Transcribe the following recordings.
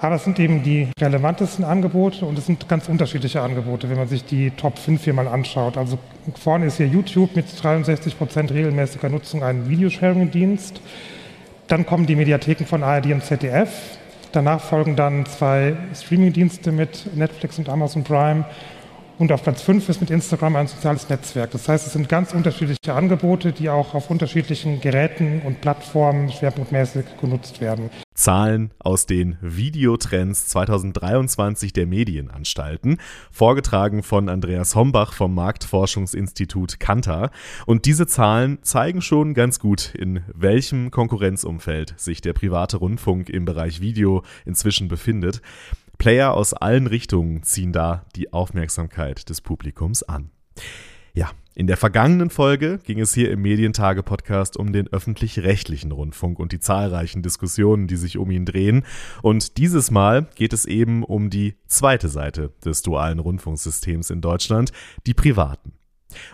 Aber es sind eben die relevantesten Angebote und es sind ganz unterschiedliche Angebote, wenn man sich die Top 5 hier mal anschaut. Also vorne ist hier YouTube mit 63 Prozent regelmäßiger Nutzung ein Videosharing-Dienst. Dann kommen die Mediatheken von ARD und ZDF. Danach folgen dann zwei Streaming-Dienste mit Netflix und Amazon Prime. Und auf Platz 5 ist mit Instagram ein soziales Netzwerk. Das heißt, es sind ganz unterschiedliche Angebote, die auch auf unterschiedlichen Geräten und Plattformen schwerpunktmäßig genutzt werden. Zahlen aus den Videotrends 2023 der Medienanstalten, vorgetragen von Andreas Hombach vom Marktforschungsinstitut Kantar. Und diese Zahlen zeigen schon ganz gut, in welchem Konkurrenzumfeld sich der private Rundfunk im Bereich Video inzwischen befindet. Player aus allen Richtungen ziehen da die Aufmerksamkeit des Publikums an. Ja, in der vergangenen Folge ging es hier im Medientage-Podcast um den öffentlich-rechtlichen Rundfunk und die zahlreichen Diskussionen, die sich um ihn drehen. Und dieses Mal geht es eben um die zweite Seite des dualen Rundfunksystems in Deutschland, die privaten.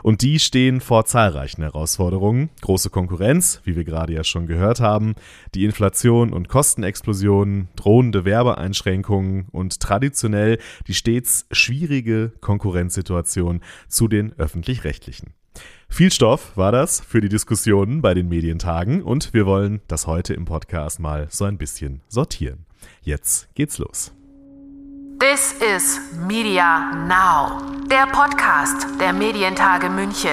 Und die stehen vor zahlreichen Herausforderungen. Große Konkurrenz, wie wir gerade ja schon gehört haben, die Inflation und Kostenexplosionen, drohende Werbeeinschränkungen und traditionell die stets schwierige Konkurrenzsituation zu den öffentlich-rechtlichen. Viel Stoff war das für die Diskussionen bei den Medientagen und wir wollen das heute im Podcast mal so ein bisschen sortieren. Jetzt geht's los. This is Media Now, der Podcast der Medientage München.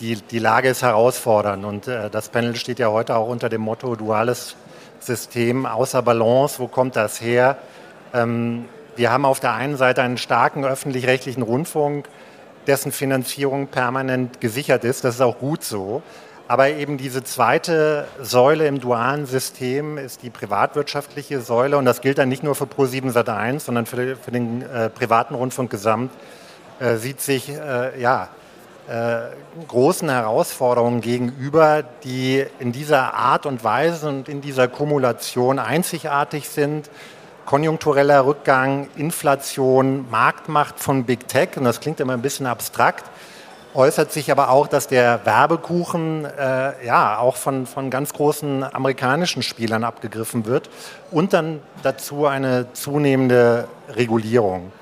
Die, die Lage ist herausfordernd und äh, das Panel steht ja heute auch unter dem Motto duales System außer Balance. Wo kommt das her? Ähm, wir haben auf der einen Seite einen starken öffentlich-rechtlichen Rundfunk, dessen Finanzierung permanent gesichert ist. Das ist auch gut so. Aber eben diese zweite Säule im dualen System ist die privatwirtschaftliche Säule. Und das gilt dann nicht nur für Pro7 Sat1, sondern für, für den äh, privaten Rundfunk gesamt. Äh, sieht sich äh, ja, äh, großen Herausforderungen gegenüber, die in dieser Art und Weise und in dieser Kumulation einzigartig sind konjunktureller Rückgang, Inflation, Marktmacht von Big Tech, und das klingt immer ein bisschen abstrakt, äußert sich aber auch, dass der Werbekuchen äh, ja auch von, von ganz großen amerikanischen Spielern abgegriffen wird und dann dazu eine zunehmende Regulierung.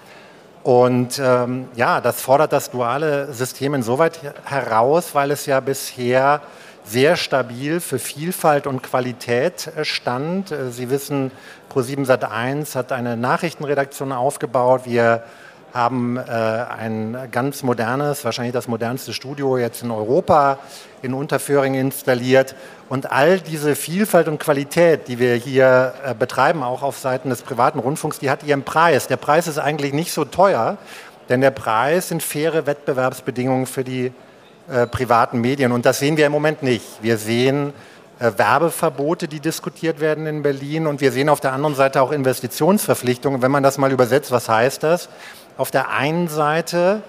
Und ähm, ja, das fordert das duale System insoweit heraus, weil es ja bisher sehr stabil für Vielfalt und Qualität äh, stand. Äh, Sie wissen, Pro7 Sat1 hat eine Nachrichtenredaktion aufgebaut. Wir haben äh, ein ganz modernes, wahrscheinlich das modernste Studio jetzt in Europa in Unterföhring installiert. Und all diese Vielfalt und Qualität, die wir hier äh, betreiben, auch auf Seiten des privaten Rundfunks, die hat ihren Preis. Der Preis ist eigentlich nicht so teuer, denn der Preis sind faire Wettbewerbsbedingungen für die äh, privaten Medien. Und das sehen wir im Moment nicht. Wir sehen äh, Werbeverbote, die diskutiert werden in Berlin. Und wir sehen auf der anderen Seite auch Investitionsverpflichtungen. Wenn man das mal übersetzt, was heißt das? Auf der einen Seite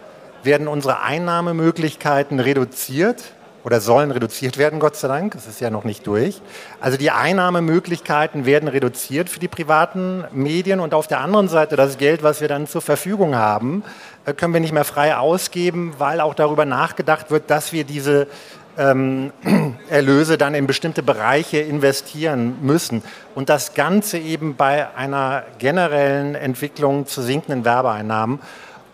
werden unsere Einnahmemöglichkeiten reduziert oder sollen reduziert werden, Gott sei Dank. Es ist ja noch nicht durch. Also die Einnahmemöglichkeiten werden reduziert für die privaten Medien und auf der anderen Seite das Geld, was wir dann zur Verfügung haben, äh, können wir nicht mehr frei ausgeben, weil auch darüber nachgedacht wird, dass wir diese ähm, Erlöse dann in bestimmte Bereiche investieren müssen. Und das Ganze eben bei einer generellen Entwicklung zu sinkenden Werbeeinnahmen.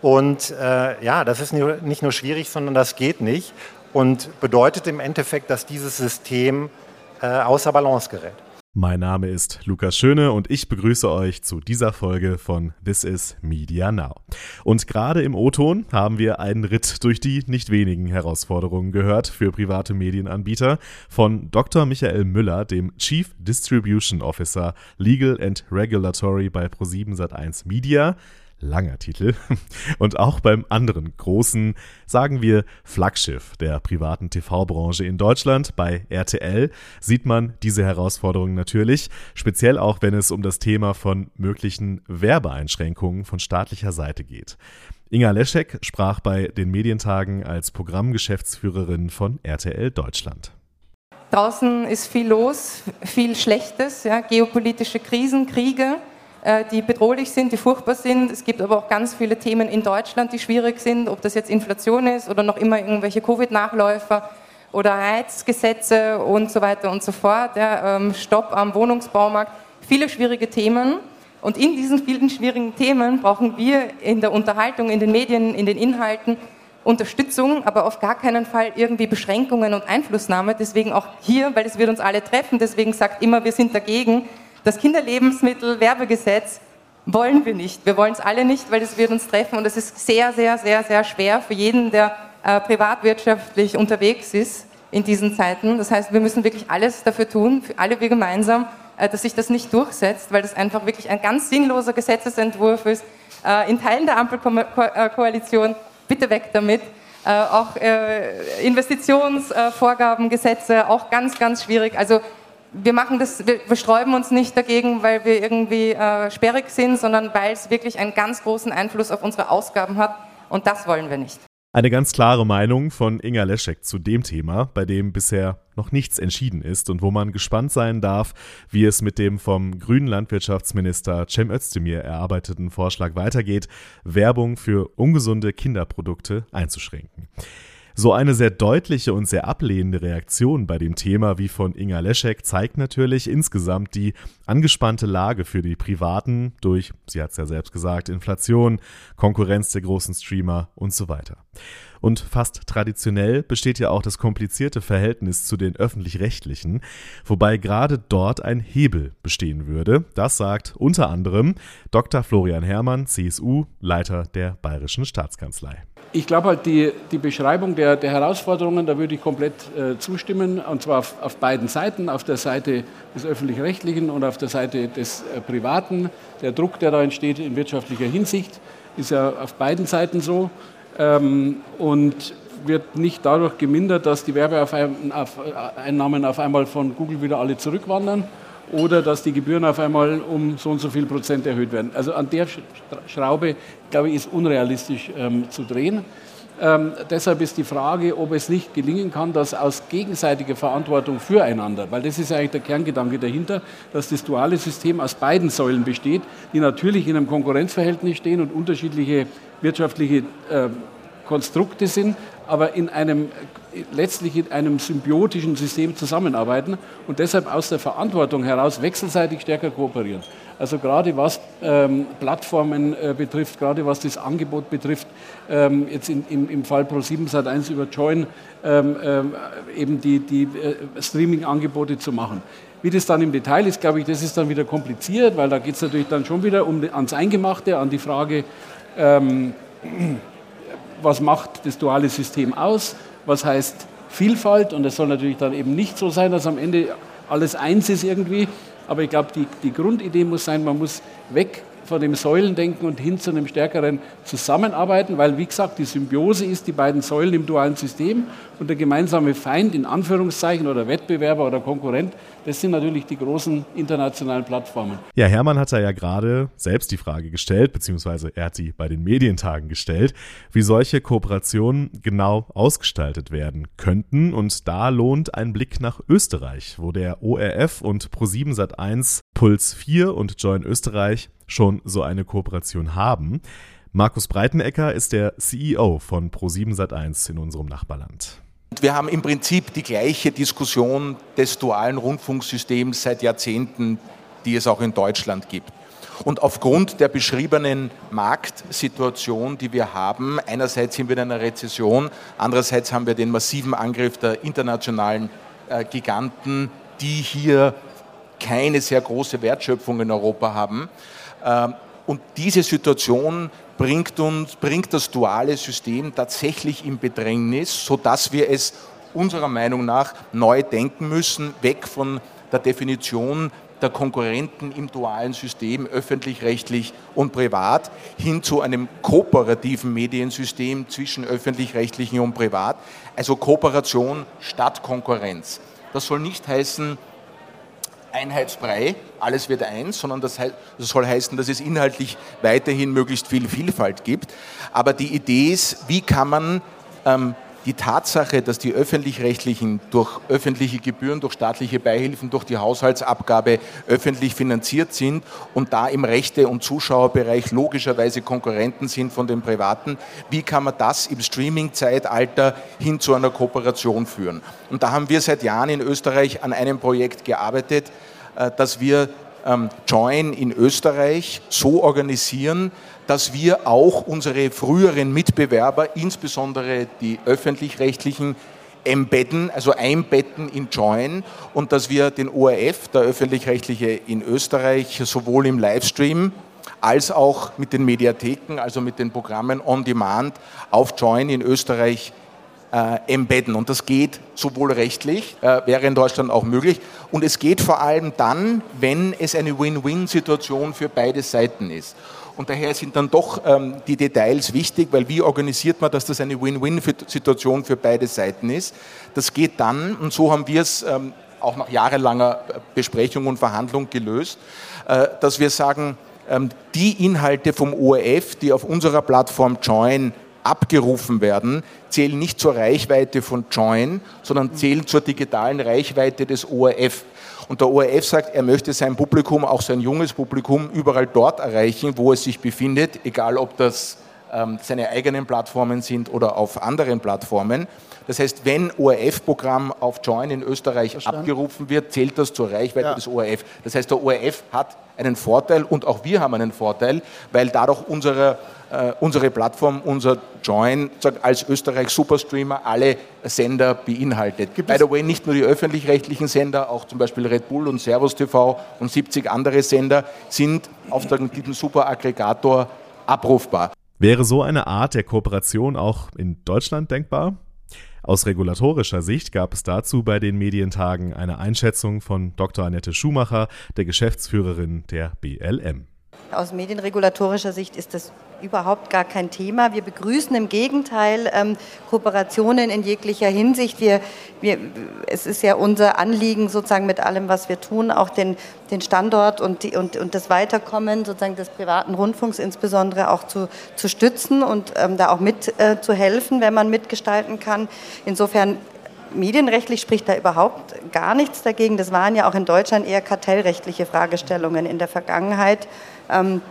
Und äh, ja, das ist nicht nur schwierig, sondern das geht nicht und bedeutet im Endeffekt, dass dieses System äh, außer Balance gerät. Mein Name ist Lukas Schöne und ich begrüße euch zu dieser Folge von This is Media Now. Und gerade im O-Ton haben wir einen Ritt durch die nicht wenigen Herausforderungen gehört für private Medienanbieter von Dr. Michael Müller, dem Chief Distribution Officer Legal and Regulatory bei Pro7 Sat1 Media langer Titel. Und auch beim anderen großen, sagen wir, Flaggschiff der privaten TV-Branche in Deutschland, bei RTL, sieht man diese Herausforderungen natürlich, speziell auch wenn es um das Thema von möglichen Werbeeinschränkungen von staatlicher Seite geht. Inga Leschek sprach bei den Medientagen als Programmgeschäftsführerin von RTL Deutschland. Draußen ist viel los, viel Schlechtes, ja, geopolitische Krisen, Kriege. Äh, die bedrohlich sind, die furchtbar sind. Es gibt aber auch ganz viele Themen in Deutschland, die schwierig sind, ob das jetzt Inflation ist oder noch immer irgendwelche Covid-Nachläufer oder Heizgesetze und so weiter und so fort. Ja, ähm, Stopp am Wohnungsbaumarkt. Viele schwierige Themen. Und in diesen vielen schwierigen Themen brauchen wir in der Unterhaltung, in den Medien, in den Inhalten Unterstützung, aber auf gar keinen Fall irgendwie Beschränkungen und Einflussnahme. Deswegen auch hier, weil es wird uns alle treffen, deswegen sagt immer, wir sind dagegen. Das Kinderlebensmittelwerbegesetz wollen wir nicht. Wir wollen es alle nicht, weil es wird uns treffen und es ist sehr, sehr, sehr, sehr schwer für jeden, der äh, privatwirtschaftlich unterwegs ist in diesen Zeiten. Das heißt, wir müssen wirklich alles dafür tun, für alle wir gemeinsam, äh, dass sich das nicht durchsetzt, weil das einfach wirklich ein ganz sinnloser Gesetzesentwurf ist. Äh, in Teilen der Ampelkoalition, bitte weg damit. Äh, auch äh, Investitionsvorgaben, Gesetze, auch ganz, ganz schwierig. Also wir machen das, wir, sträuben uns nicht dagegen, weil wir irgendwie äh, sperrig sind, sondern weil es wirklich einen ganz großen Einfluss auf unsere Ausgaben hat und das wollen wir nicht. Eine ganz klare Meinung von Inga Leschek zu dem Thema, bei dem bisher noch nichts entschieden ist und wo man gespannt sein darf, wie es mit dem vom grünen Landwirtschaftsminister Cem Özdemir erarbeiteten Vorschlag weitergeht, Werbung für ungesunde Kinderprodukte einzuschränken. So eine sehr deutliche und sehr ablehnende Reaktion bei dem Thema wie von Inga Leschek zeigt natürlich insgesamt die angespannte Lage für die Privaten durch, sie hat es ja selbst gesagt, Inflation, Konkurrenz der großen Streamer und so weiter. Und fast traditionell besteht ja auch das komplizierte Verhältnis zu den öffentlich-rechtlichen, wobei gerade dort ein Hebel bestehen würde. Das sagt unter anderem Dr. Florian Herrmann, CSU, Leiter der Bayerischen Staatskanzlei ich glaube halt, die, die Beschreibung der, der, Herausforderungen, da würde ich komplett äh, zustimmen, und zwar auf, auf, beiden Seiten, auf der Seite des Öffentlich-Rechtlichen und auf der Seite des äh, Privaten. Der Druck, der da entsteht in wirtschaftlicher Hinsicht, ist ja auf beiden Seiten so ähm, und wird nicht dadurch gemindert, dass die Werbeeinnahmen auf einmal von Google wieder alle zurückwandern oder dass die Gebühren auf einmal um so und so viel Prozent erhöht werden. Also an der Schraube, glaube ich, ist unrealistisch ähm, zu drehen. Ähm, deshalb ist die Frage, ob es nicht gelingen kann, dass aus gegenseitiger Verantwortung füreinander, weil das ist eigentlich der Kerngedanke dahinter, dass das duale System aus beiden Säulen besteht, die natürlich in einem Konkurrenzverhältnis stehen und unterschiedliche wirtschaftliche äh, Konstrukte sind, aber in einem, letztlich in einem symbiotischen System zusammenarbeiten und deshalb aus der Verantwortung heraus wechselseitig stärker kooperieren. Also gerade was ähm, Plattformen äh, betrifft, gerade was das Angebot betrifft, ähm, jetzt in, im, im Fall Pro7 Sat1 über Join ähm, ähm, eben die, die äh, Streaming-Angebote zu machen. Wie das dann im Detail ist, glaube ich, das ist dann wieder kompliziert, weil da geht es natürlich dann schon wieder um, ans Eingemachte, an die Frage, ähm, was macht das duale System aus, was heißt Vielfalt? Und es soll natürlich dann eben nicht so sein, dass am Ende alles eins ist irgendwie, aber ich glaube, die, die Grundidee muss sein, man muss weg von dem Säulendenken und hin zu einem stärkeren Zusammenarbeiten, weil, wie gesagt, die Symbiose ist die beiden Säulen im dualen System und der gemeinsame Feind in Anführungszeichen oder Wettbewerber oder Konkurrent, das sind natürlich die großen internationalen Plattformen. Ja, Hermann hat ja gerade selbst die Frage gestellt, beziehungsweise er hat sie bei den Medientagen gestellt, wie solche Kooperationen genau ausgestaltet werden könnten. Und da lohnt ein Blick nach Österreich, wo der ORF und Pro7 Sat1 Puls 4 und Join Österreich schon so eine Kooperation haben. Markus Breitenecker ist der CEO von Pro7 Sat1 in unserem Nachbarland. Wir haben im Prinzip die gleiche Diskussion des dualen Rundfunksystems seit Jahrzehnten, die es auch in Deutschland gibt. Und aufgrund der beschriebenen Marktsituation, die wir haben, einerseits sind wir in einer Rezession, andererseits haben wir den massiven Angriff der internationalen äh, Giganten, die hier keine sehr große Wertschöpfung in Europa haben. Ähm, und diese Situation bringt, uns, bringt das duale System tatsächlich in Bedrängnis, sodass wir es unserer Meinung nach neu denken müssen, weg von der Definition der Konkurrenten im dualen System, öffentlich-rechtlich und privat, hin zu einem kooperativen Mediensystem zwischen öffentlich-rechtlichen und privat. Also Kooperation statt Konkurrenz. Das soll nicht heißen, Einheitsbrei, alles wird eins, sondern das, das, soll heißen, dass es inhaltlich weiterhin möglichst viel Vielfalt gibt. Aber die Idee ist, wie kann man ähm, die Tatsache, dass die öffentlich-rechtlichen durch öffentliche Gebühren, durch staatliche Beihilfen, durch die Haushaltsabgabe öffentlich finanziert sind und da im Rechte- und Zuschauerbereich logischerweise Konkurrenten sind von den privaten, wie kann man das im Streaming-Zeitalter hin zu einer Kooperation führen? Und da haben wir seit Jahren in Österreich an einem Projekt gearbeitet, äh, dass wir ähm, Join in Österreich so organisieren, dass wir auch unsere früheren Mitbewerber, insbesondere die öffentlich-rechtlichen, embedden, also einbetten in Join und dass wir den ORF, der öffentlich-rechtliche in Österreich, sowohl im Livestream als auch mit den Mediatheken, also mit den Programmen on Demand auf Join in Österreich äh, embedden. Und das geht sowohl rechtlich, äh, wäre in Deutschland auch möglich, und es geht vor allem dann, wenn es eine Win-Win-Situation für beide Seiten ist. Und daher sind dann doch ähm, die Details wichtig, weil wie organisiert man, dass das eine Win-Win-Situation für beide Seiten ist? Das geht dann, und so haben wir es ähm, auch nach jahrelanger Besprechung und Verhandlung gelöst, äh, dass wir sagen, ähm, die Inhalte vom ORF, die auf unserer Plattform Join abgerufen werden, zählen nicht zur Reichweite von Join, sondern zählen zur digitalen Reichweite des ORF. Und der ORF sagt, er möchte sein Publikum, auch sein junges Publikum, überall dort erreichen, wo es sich befindet, egal ob das ähm, seine eigenen Plattformen sind oder auf anderen Plattformen. Das heißt, wenn ORF-Programm auf Join in Österreich Verstanden. abgerufen wird, zählt das zur Reichweite ja. des ORF. Das heißt, der ORF hat einen Vorteil und auch wir haben einen Vorteil, weil dadurch unsere, äh, unsere Plattform, unser Join als Österreich Superstreamer alle Sender beinhaltet. Gibt By the way, nicht nur die öffentlich-rechtlichen Sender, auch zum Beispiel Red Bull und Servus TV und 70 andere Sender sind auf diesem Superaggregator abrufbar. Wäre so eine Art der Kooperation auch in Deutschland denkbar? Aus regulatorischer Sicht gab es dazu bei den Medientagen eine Einschätzung von Dr. Annette Schumacher, der Geschäftsführerin der BLM. Aus medienregulatorischer Sicht ist das überhaupt gar kein Thema. Wir begrüßen im Gegenteil ähm, Kooperationen in jeglicher Hinsicht. Wir, wir, es ist ja unser Anliegen, sozusagen mit allem, was wir tun, auch den, den Standort und, die, und, und das Weiterkommen sozusagen des privaten Rundfunks insbesondere auch zu, zu stützen und ähm, da auch mit äh, wenn man mitgestalten kann. Insofern medienrechtlich spricht da überhaupt gar nichts dagegen. Das waren ja auch in Deutschland eher kartellrechtliche Fragestellungen in der Vergangenheit. Ähm,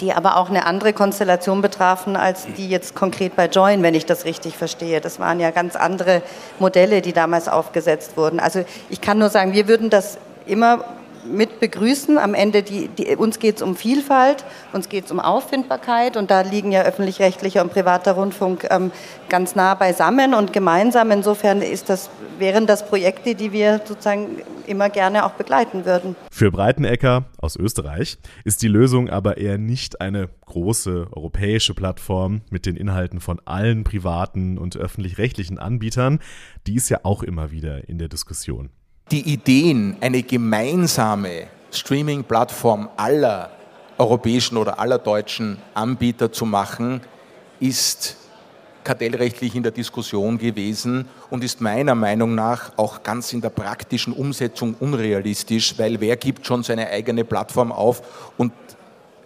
die aber auch eine andere Konstellation betrafen als die jetzt konkret bei Join, wenn ich das richtig verstehe. Das waren ja ganz andere Modelle, die damals aufgesetzt wurden. Also ich kann nur sagen, wir würden das immer mit begrüßen. Am Ende, die, die, uns geht es um Vielfalt, uns geht es um Auffindbarkeit und da liegen ja öffentlich-rechtlicher und privater Rundfunk ähm, ganz nah beisammen und gemeinsam. Insofern ist das, wären das Projekte, die wir sozusagen immer gerne auch begleiten würden. Für Breitenecker aus Österreich ist die Lösung aber eher nicht eine große europäische Plattform mit den Inhalten von allen privaten und öffentlich-rechtlichen Anbietern. Die ist ja auch immer wieder in der Diskussion die Ideen, eine gemeinsame Streaming-Plattform aller europäischen oder aller deutschen Anbieter zu machen, ist kartellrechtlich in der Diskussion gewesen und ist meiner Meinung nach auch ganz in der praktischen Umsetzung unrealistisch, weil wer gibt schon seine eigene Plattform auf und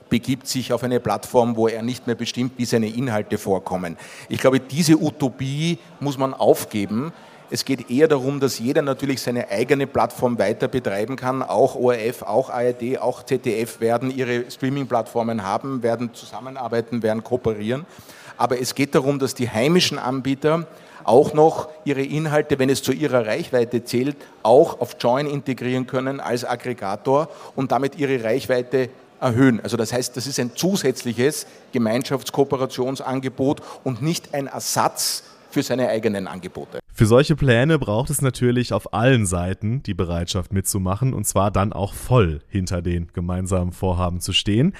begibt sich auf eine Plattform, wo er nicht mehr bestimmt, wie seine Inhalte vorkommen. Ich glaube, diese Utopie muss man aufgeben. Es geht eher darum, dass jeder natürlich seine eigene Plattform weiter betreiben kann. Auch ORF, auch ARD, auch ZDF werden ihre Streaming-Plattformen haben, werden zusammenarbeiten, werden kooperieren. Aber es geht darum, dass die heimischen Anbieter auch noch ihre Inhalte, wenn es zu ihrer Reichweite zählt, auch auf Join integrieren können als Aggregator und damit ihre Reichweite erhöhen. Also das heißt, das ist ein zusätzliches Gemeinschaftskooperationsangebot und nicht ein Ersatz für seine eigenen Angebote. Für solche Pläne braucht es natürlich auf allen Seiten die Bereitschaft mitzumachen und zwar dann auch voll hinter den gemeinsamen Vorhaben zu stehen.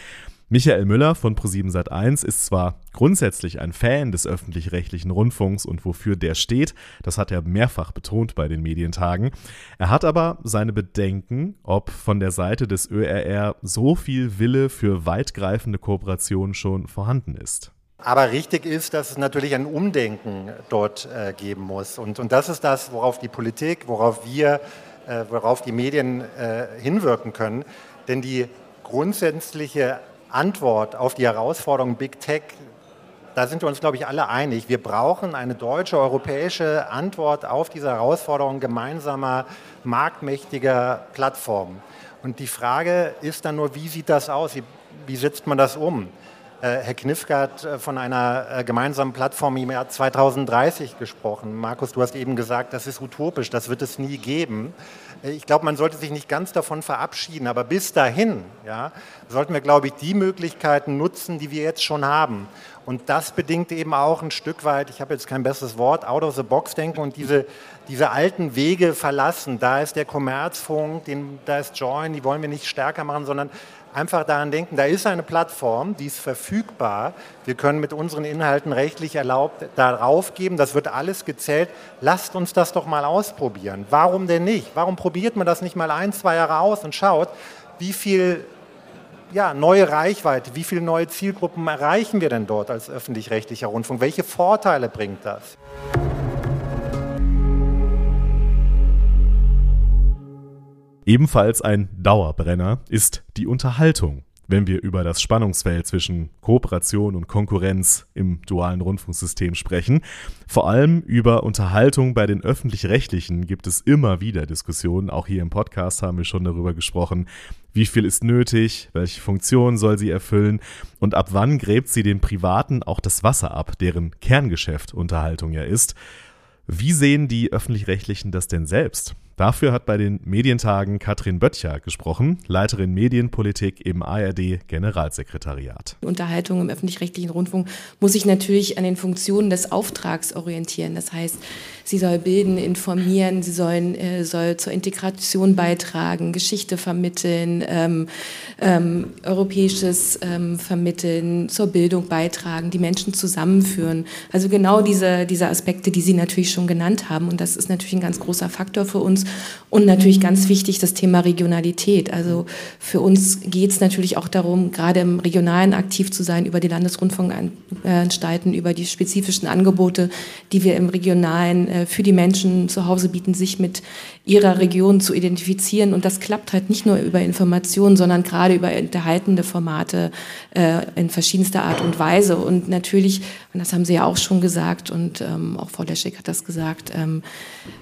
Michael Müller von Pro7 Sat1 ist zwar grundsätzlich ein Fan des öffentlich-rechtlichen Rundfunks und wofür der steht, das hat er mehrfach betont bei den Medientagen. Er hat aber seine Bedenken, ob von der Seite des ÖRR so viel Wille für weitgreifende Kooperation schon vorhanden ist. Aber richtig ist, dass es natürlich ein Umdenken dort äh, geben muss. Und, und das ist das, worauf die Politik, worauf wir, äh, worauf die Medien äh, hinwirken können. Denn die grundsätzliche Antwort auf die Herausforderung Big Tech da sind wir uns, glaube ich, alle einig. Wir brauchen eine deutsche, europäische Antwort auf diese Herausforderung gemeinsamer, marktmächtiger Plattformen. Und die Frage ist dann nur, wie sieht das aus? Wie, wie setzt man das um? Äh, Herr Knifke hat äh, von einer äh, gemeinsamen Plattform im Jahr 2030 gesprochen. Markus, du hast eben gesagt, das ist utopisch, das wird es nie geben. Ich glaube, man sollte sich nicht ganz davon verabschieden, aber bis dahin ja, sollten wir, glaube ich, die Möglichkeiten nutzen, die wir jetzt schon haben. Und das bedingt eben auch ein Stück weit, ich habe jetzt kein besseres Wort, out of the box denken und diese, diese alten Wege verlassen. Da ist der Kommerzfunk, den, da ist Join, die wollen wir nicht stärker machen, sondern einfach daran denken, da ist eine Plattform, die ist verfügbar. Wir können mit unseren Inhalten rechtlich erlaubt darauf geben. Das wird alles gezählt. Lasst uns das doch mal ausprobieren. Warum denn nicht? Warum probiert man das nicht mal ein, zwei Jahre aus und schaut, wie viel ja, neue Reichweite, wie viele neue Zielgruppen erreichen wir denn dort als öffentlich-rechtlicher Rundfunk? Welche Vorteile bringt das? Ebenfalls ein Dauerbrenner ist die Unterhaltung, wenn wir über das Spannungsfeld zwischen Kooperation und Konkurrenz im dualen Rundfunksystem sprechen. Vor allem über Unterhaltung bei den öffentlich-rechtlichen gibt es immer wieder Diskussionen. Auch hier im Podcast haben wir schon darüber gesprochen. Wie viel ist nötig? Welche Funktion soll sie erfüllen? Und ab wann gräbt sie den Privaten auch das Wasser ab, deren Kerngeschäft Unterhaltung ja ist? Wie sehen die öffentlich-rechtlichen das denn selbst? Dafür hat bei den Medientagen Katrin Böttcher gesprochen, Leiterin Medienpolitik im ARD Generalsekretariat. Unterhaltung im öffentlich-rechtlichen Rundfunk muss sich natürlich an den Funktionen des Auftrags orientieren. Das heißt, sie soll bilden, informieren, sie sollen, äh, soll zur Integration beitragen, Geschichte vermitteln, ähm, ähm, Europäisches ähm, vermitteln, zur Bildung beitragen, die Menschen zusammenführen. Also genau diese, diese Aspekte, die Sie natürlich schon genannt haben. Und das ist natürlich ein ganz großer Faktor für uns. Und natürlich ganz wichtig das Thema Regionalität. Also für uns geht es natürlich auch darum, gerade im Regionalen aktiv zu sein, über die Landesrundfunkanstalten, über die spezifischen Angebote, die wir im Regionalen äh, für die Menschen zu Hause bieten, sich mit ihrer Region zu identifizieren. Und das klappt halt nicht nur über Informationen, sondern gerade über unterhaltende Formate äh, in verschiedenster Art und Weise. Und natürlich, und das haben Sie ja auch schon gesagt und ähm, auch Frau Leschek hat das gesagt, ähm,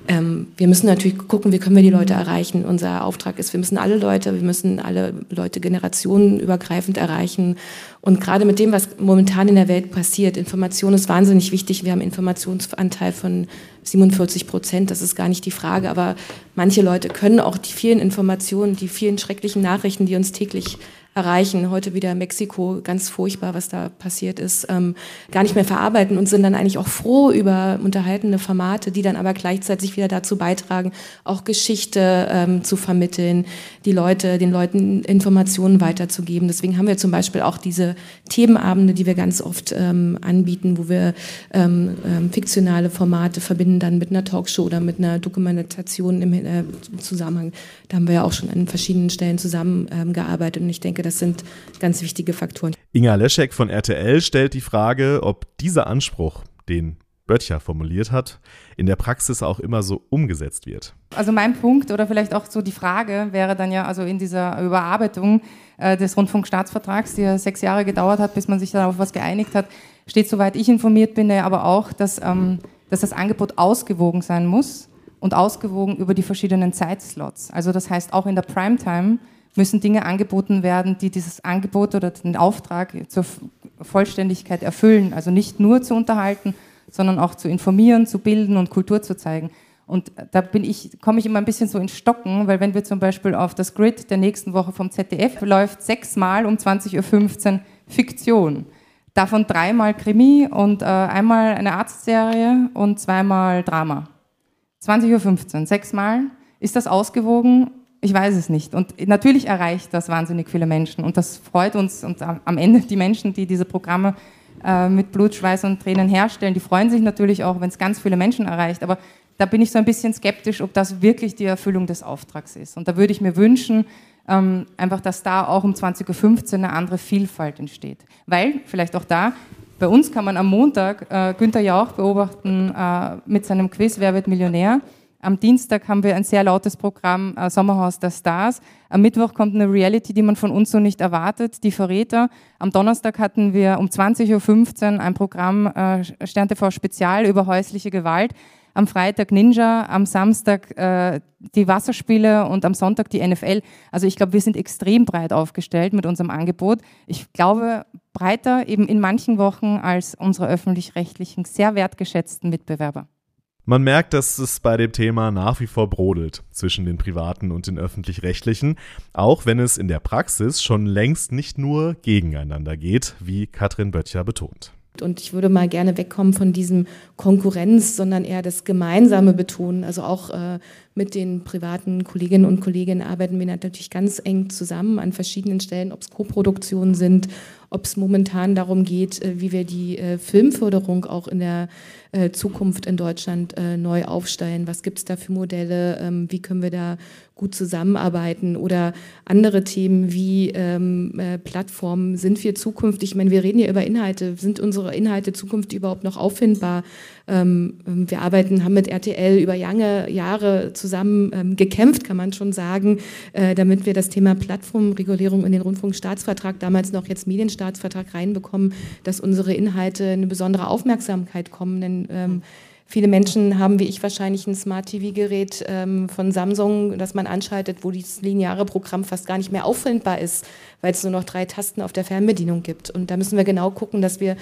ähm, wir müssen natürlich gucken, wie können wir die Leute erreichen. Unser Auftrag ist, wir müssen alle Leute, wir müssen alle Leute generationenübergreifend erreichen. Und gerade mit dem, was momentan in der Welt passiert, Information ist wahnsinnig wichtig. Wir haben Informationsanteil von 47 Prozent, das ist gar nicht die Frage. Aber manche Leute können auch die vielen Informationen, die vielen schrecklichen Nachrichten, die uns täglich erreichen. Heute wieder Mexiko, ganz furchtbar, was da passiert ist, ähm, gar nicht mehr verarbeiten und sind dann eigentlich auch froh über unterhaltene Formate, die dann aber gleichzeitig wieder dazu beitragen, auch Geschichte ähm, zu vermitteln, die Leute, den Leuten Informationen weiterzugeben. Deswegen haben wir zum Beispiel auch diese Themenabende, die wir ganz oft ähm, anbieten, wo wir ähm, ähm, fiktionale Formate verbinden dann mit einer Talkshow oder mit einer Dokumentation im äh, Zusammenhang. Da haben wir ja auch schon an verschiedenen Stellen zusammengearbeitet und ich denke, denke, das sind ganz wichtige Faktoren. Inga Leschek von RTL stellt die Frage, ob dieser Anspruch, den Böttcher formuliert hat, in der Praxis auch immer so umgesetzt wird. Also mein Punkt oder vielleicht auch so die Frage wäre dann ja, also in dieser Überarbeitung äh, des Rundfunkstaatsvertrags, die ja sechs Jahre gedauert hat, bis man sich dann auf was geeinigt hat, steht, soweit ich informiert bin, ja aber auch, dass, ähm, dass das Angebot ausgewogen sein muss und ausgewogen über die verschiedenen Zeitslots. Also das heißt auch in der Primetime müssen Dinge angeboten werden, die dieses Angebot oder den Auftrag zur Vollständigkeit erfüllen. Also nicht nur zu unterhalten, sondern auch zu informieren, zu bilden und Kultur zu zeigen. Und da bin ich, komme ich immer ein bisschen so in Stocken, weil wenn wir zum Beispiel auf das Grid der nächsten Woche vom ZDF läuft, sechsmal um 20.15 Uhr Fiktion. Davon dreimal Krimi und äh, einmal eine Arztserie und zweimal Drama. 20.15 Uhr, sechsmal. Ist das ausgewogen? Ich weiß es nicht. Und natürlich erreicht das wahnsinnig viele Menschen. Und das freut uns. Und am Ende die Menschen, die diese Programme äh, mit Blut, Schweiß und Tränen herstellen, die freuen sich natürlich auch, wenn es ganz viele Menschen erreicht. Aber da bin ich so ein bisschen skeptisch, ob das wirklich die Erfüllung des Auftrags ist. Und da würde ich mir wünschen, ähm, einfach, dass da auch um 20.15 Uhr eine andere Vielfalt entsteht. Weil, vielleicht auch da, bei uns kann man am Montag äh, Günther Jauch beobachten äh, mit seinem Quiz Wer wird Millionär? Am Dienstag haben wir ein sehr lautes Programm äh, Sommerhaus der Stars. Am Mittwoch kommt eine Reality, die man von uns so nicht erwartet, die Verräter. Am Donnerstag hatten wir um 20.15 Uhr ein Programm äh, Stern TV Spezial über häusliche Gewalt. Am Freitag Ninja, am Samstag äh, die Wasserspiele und am Sonntag die NFL. Also ich glaube, wir sind extrem breit aufgestellt mit unserem Angebot. Ich glaube, breiter eben in manchen Wochen als unsere öffentlich-rechtlichen, sehr wertgeschätzten Mitbewerber. Man merkt, dass es bei dem Thema nach wie vor brodelt zwischen den privaten und den öffentlich-rechtlichen, auch wenn es in der Praxis schon längst nicht nur gegeneinander geht, wie Katrin Böttcher betont. Und ich würde mal gerne wegkommen von diesem Konkurrenz, sondern eher das Gemeinsame betonen. Also auch äh, mit den privaten Kolleginnen und Kollegen arbeiten wir natürlich ganz eng zusammen an verschiedenen Stellen, ob es Koproduktionen sind, ob es momentan darum geht, äh, wie wir die äh, Filmförderung auch in der äh, Zukunft in Deutschland neu aufstellen. Was gibt es da für Modelle? Ähm, wie können wir da gut zusammenarbeiten? Oder andere Themen wie ähm, äh, Plattformen. Sind wir zukünftig, ich meine, wir reden hier über Inhalte, sind unsere Inhalte zukünftig überhaupt noch auffindbar? Ähm, wir arbeiten, haben mit RTL über lange Jahre zusammen gekämpft, kann man schon sagen, damit wir das Thema Plattformregulierung in den Rundfunkstaatsvertrag, damals noch jetzt Medienstaatsvertrag reinbekommen, dass unsere Inhalte eine besondere Aufmerksamkeit kommen. Denn ähm, Viele Menschen haben wie ich wahrscheinlich ein Smart TV-Gerät ähm, von Samsung, das man anschaltet, wo dieses lineare Programm fast gar nicht mehr auffindbar ist, weil es nur noch drei Tasten auf der Fernbedienung gibt. Und da müssen wir genau gucken, dass wir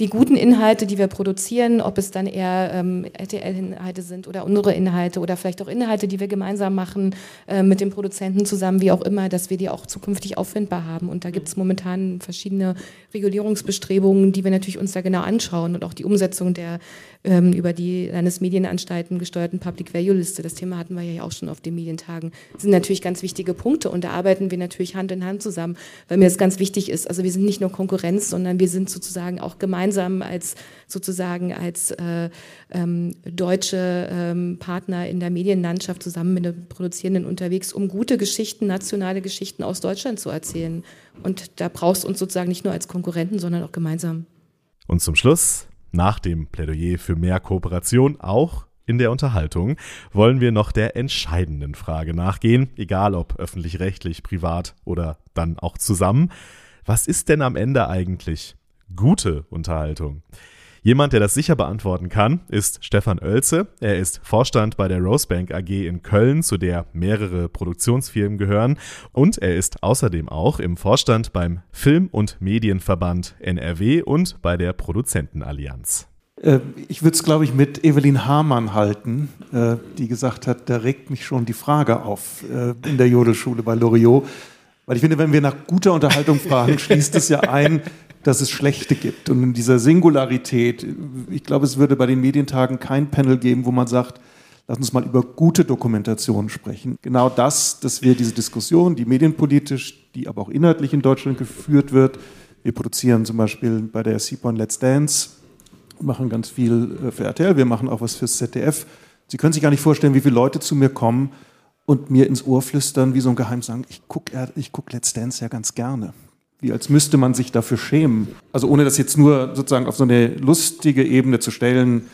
die guten Inhalte, die wir produzieren, ob es dann eher ähm, RTL-Inhalte sind oder unsere Inhalte oder vielleicht auch Inhalte, die wir gemeinsam machen äh, mit den Produzenten zusammen, wie auch immer, dass wir die auch zukünftig auffindbar haben. Und da gibt es momentan verschiedene Regulierungsbestrebungen, die wir natürlich uns da genau anschauen und auch die Umsetzung der ähm, über die Landesmedienanstalten gesteuerten Public Value Liste. Das Thema hatten wir ja auch schon auf den Medientagen. Das sind natürlich ganz wichtige Punkte und da arbeiten wir natürlich Hand in Hand zusammen, weil mir das ganz wichtig ist. Also wir sind nicht nur Konkurrenz, sondern wir sind sozusagen auch gemeinsam gemeinsam als sozusagen als äh, ähm, deutsche ähm, Partner in der Medienlandschaft zusammen mit den Produzierenden unterwegs, um gute Geschichten, nationale Geschichten aus Deutschland zu erzählen. Und da brauchst du uns sozusagen nicht nur als Konkurrenten, sondern auch gemeinsam. Und zum Schluss, nach dem Plädoyer für mehr Kooperation, auch in der Unterhaltung wollen wir noch der entscheidenden Frage nachgehen, egal ob öffentlich-rechtlich, privat oder dann auch zusammen. Was ist denn am Ende eigentlich gute Unterhaltung? Jemand, der das sicher beantworten kann, ist Stefan Oelze. Er ist Vorstand bei der Rosebank AG in Köln, zu der mehrere Produktionsfirmen gehören. Und er ist außerdem auch im Vorstand beim Film- und Medienverband NRW und bei der Produzentenallianz. Äh, ich würde es, glaube ich, mit Evelyn Hamann halten, äh, die gesagt hat, da regt mich schon die Frage auf äh, in der Jodelschule bei Loriot. Weil ich finde, wenn wir nach guter Unterhaltung fragen, schließt es ja ein, dass es schlechte gibt. Und in dieser Singularität, ich glaube, es würde bei den Medientagen kein Panel geben, wo man sagt, lass uns mal über gute Dokumentation sprechen. Genau das, dass wir diese Diskussion, die medienpolitisch, die aber auch inhaltlich in Deutschland geführt wird, wir produzieren zum Beispiel bei der CPON Let's Dance, machen ganz viel äh, für RTL, wir machen auch was fürs ZDF. Sie können sich gar nicht vorstellen, wie viele Leute zu mir kommen und mir ins Ohr flüstern, wie so ein Geheim sagen, ich gucke ich guck Let's Dance ja ganz gerne wie als müsste man sich dafür schämen. Also ohne das jetzt nur sozusagen auf so eine lustige Ebene zu stellen,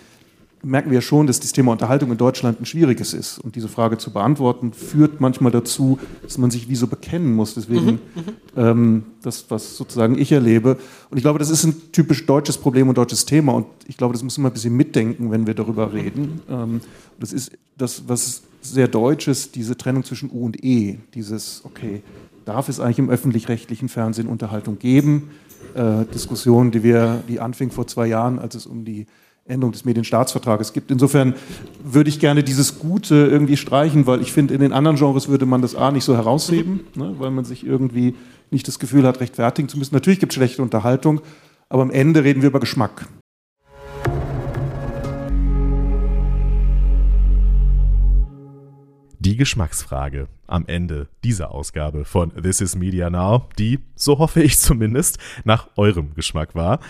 merken wir schon, dass das Thema Unterhaltung in Deutschland ein schwieriges ist. Und diese Frage zu beantworten, führt manchmal dazu, dass man sich wie so bekennen muss. Deswegen mhm, mhm, ähm, das, was sozusagen ich erlebe. Und ich glaube, das ist ein typisch deutsches Problem und deutsches Thema. Und ich glaube, das müssen wir ein bisschen mitdenken, wenn wir darüber reden. Ähm, das ist das, was sehr deutsches, diese Trennung zwischen U und E. Dieses, okay, darf es eigentlich im öffentlich-rechtlichen Fernsehen Unterhaltung geben. Äh, Diskussion, die wir, die anfing vor zwei Jahren, als es um die Änderung des Medienstaatsvertrages gibt. Insofern würde ich gerne dieses Gute irgendwie streichen, weil ich finde, in den anderen Genres würde man das A nicht so herausheben, ne, weil man sich irgendwie nicht das Gefühl hat, rechtfertigen zu müssen. Natürlich gibt es schlechte Unterhaltung, aber am Ende reden wir über Geschmack. Die Geschmacksfrage am Ende dieser Ausgabe von This is Media Now, die, so hoffe ich zumindest, nach eurem Geschmack war.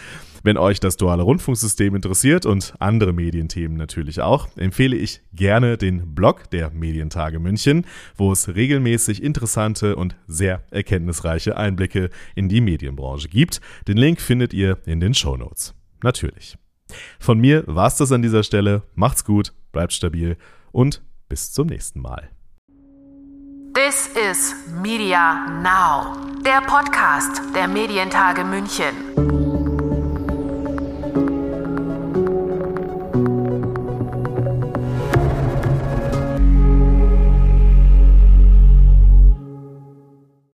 Wenn euch das duale Rundfunksystem interessiert und andere Medienthemen natürlich auch, empfehle ich gerne den Blog der Medientage München, wo es regelmäßig interessante und sehr erkenntnisreiche Einblicke in die Medienbranche gibt. Den Link findet ihr in den Show Notes. Natürlich. Von mir war's das an dieser Stelle. Macht's gut, bleibt stabil und Bis zum nächsten Mal. This is Media Now, der Podcast der Medientage München.